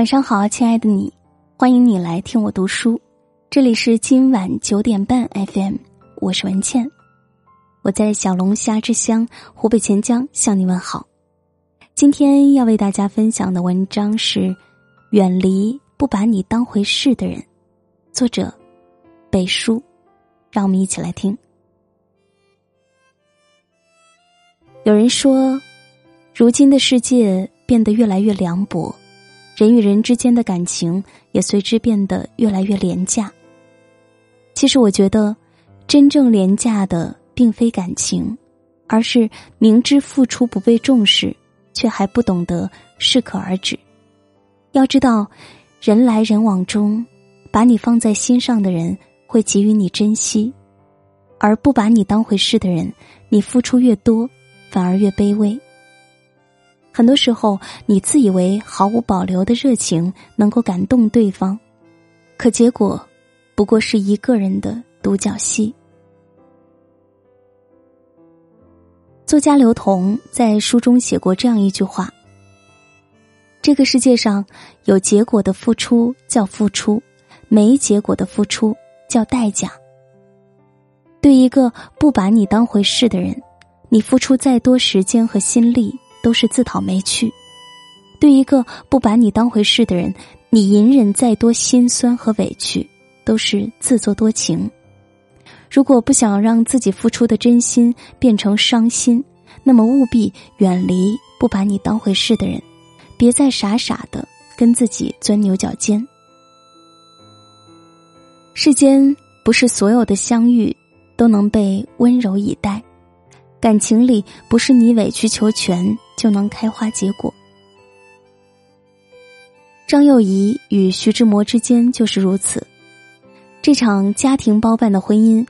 晚上好，亲爱的你，欢迎你来听我读书。这里是今晚九点半 FM，我是文倩，我在小龙虾之乡湖北潜江向你问好。今天要为大家分享的文章是《远离不把你当回事的人》，作者北叔。让我们一起来听。有人说，如今的世界变得越来越凉薄，人与人之间的感情也随之变得越来越廉价。其实，我觉得真正廉价的并非感情，而是明知付出不被重视，却还不懂得适可而止。要知道，人来人往中，把你放在心上的人会给予你珍惜，而不把你当回事的人，你付出越多。反而越卑微。很多时候，你自以为毫无保留的热情能够感动对方，可结果不过是一个人的独角戏。作家刘同在书中写过这样一句话：“这个世界上有结果的付出叫付出，没结果的付出叫代价。对一个不把你当回事的人。”你付出再多时间和心力，都是自讨没趣；对一个不把你当回事的人，你隐忍再多心酸和委屈，都是自作多情。如果不想让自己付出的真心变成伤心，那么务必远离不把你当回事的人，别再傻傻的跟自己钻牛角尖。世间不是所有的相遇都能被温柔以待。感情里不是你委曲求全就能开花结果。张幼仪与徐志摩之间就是如此。这场家庭包办的婚姻，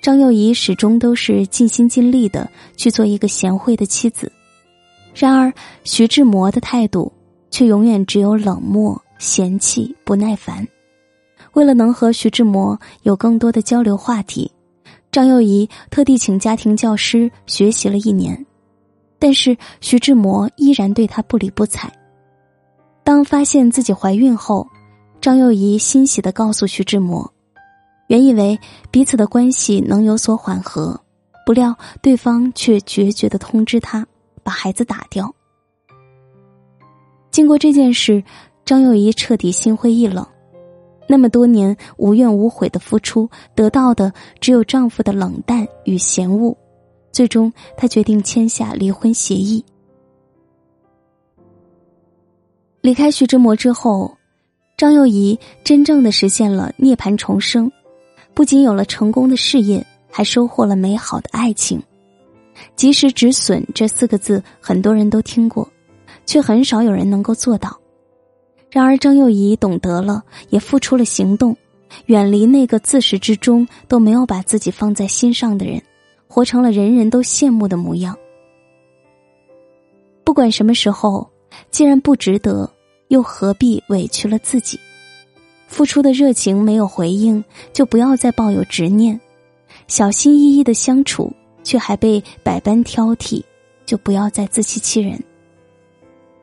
张幼仪始终都是尽心尽力的去做一个贤惠的妻子。然而，徐志摩的态度却永远只有冷漠、嫌弃、不耐烦。为了能和徐志摩有更多的交流话题。张幼仪特地请家庭教师学习了一年，但是徐志摩依然对她不理不睬。当发现自己怀孕后，张幼仪欣喜的告诉徐志摩，原以为彼此的关系能有所缓和，不料对方却决绝的通知他把孩子打掉。经过这件事，张幼仪彻底心灰意冷。那么多年无怨无悔的付出，得到的只有丈夫的冷淡与嫌恶。最终，他决定签下离婚协议。离开徐志摩之后，张幼仪真正的实现了涅槃重生，不仅有了成功的事业，还收获了美好的爱情。及时止损这四个字，很多人都听过，却很少有人能够做到。然而，张幼仪懂得了，也付出了行动，远离那个自始至终都没有把自己放在心上的人，活成了人人都羡慕的模样。不管什么时候，既然不值得，又何必委屈了自己？付出的热情没有回应，就不要再抱有执念；小心翼翼的相处，却还被百般挑剔，就不要再自欺欺人。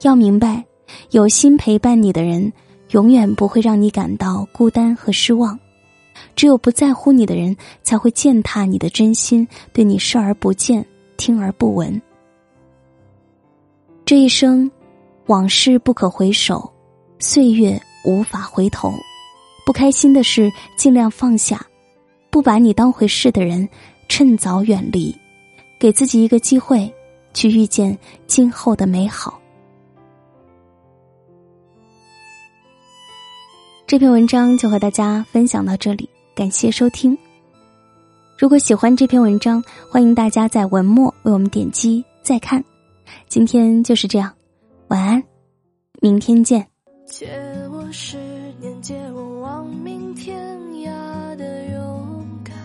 要明白。有心陪伴你的人，永远不会让你感到孤单和失望。只有不在乎你的人，才会践踏你的真心，对你视而不见，听而不闻。这一生，往事不可回首，岁月无法回头。不开心的事尽量放下，不把你当回事的人，趁早远离，给自己一个机会，去遇见今后的美好。这篇文章就和大家分享到这里，感谢收听。如果喜欢这篇文章，欢迎大家在文末为我们点击再看。今天就是这样，晚安，明天见。借我十年，借我亡命天涯的勇敢，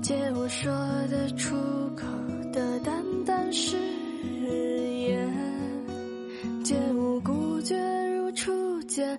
借我说得出口的淡淡誓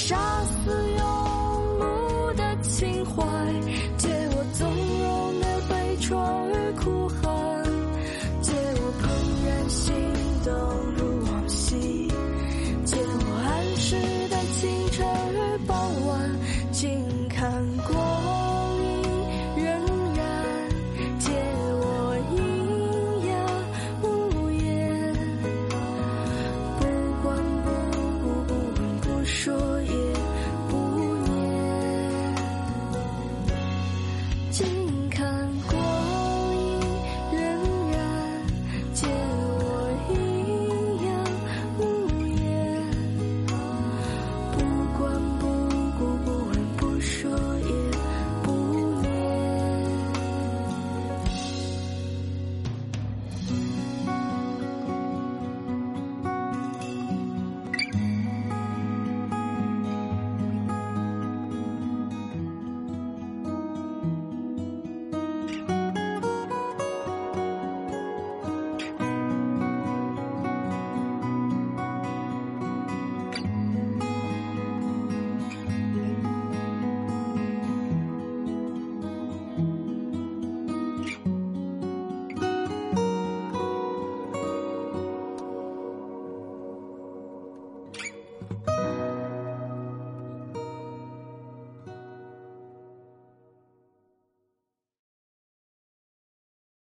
杀死庸碌的情怀借我纵容的悲怆与哭喊借我怦然心动如往昔借我安适的清晨与傍晚静看过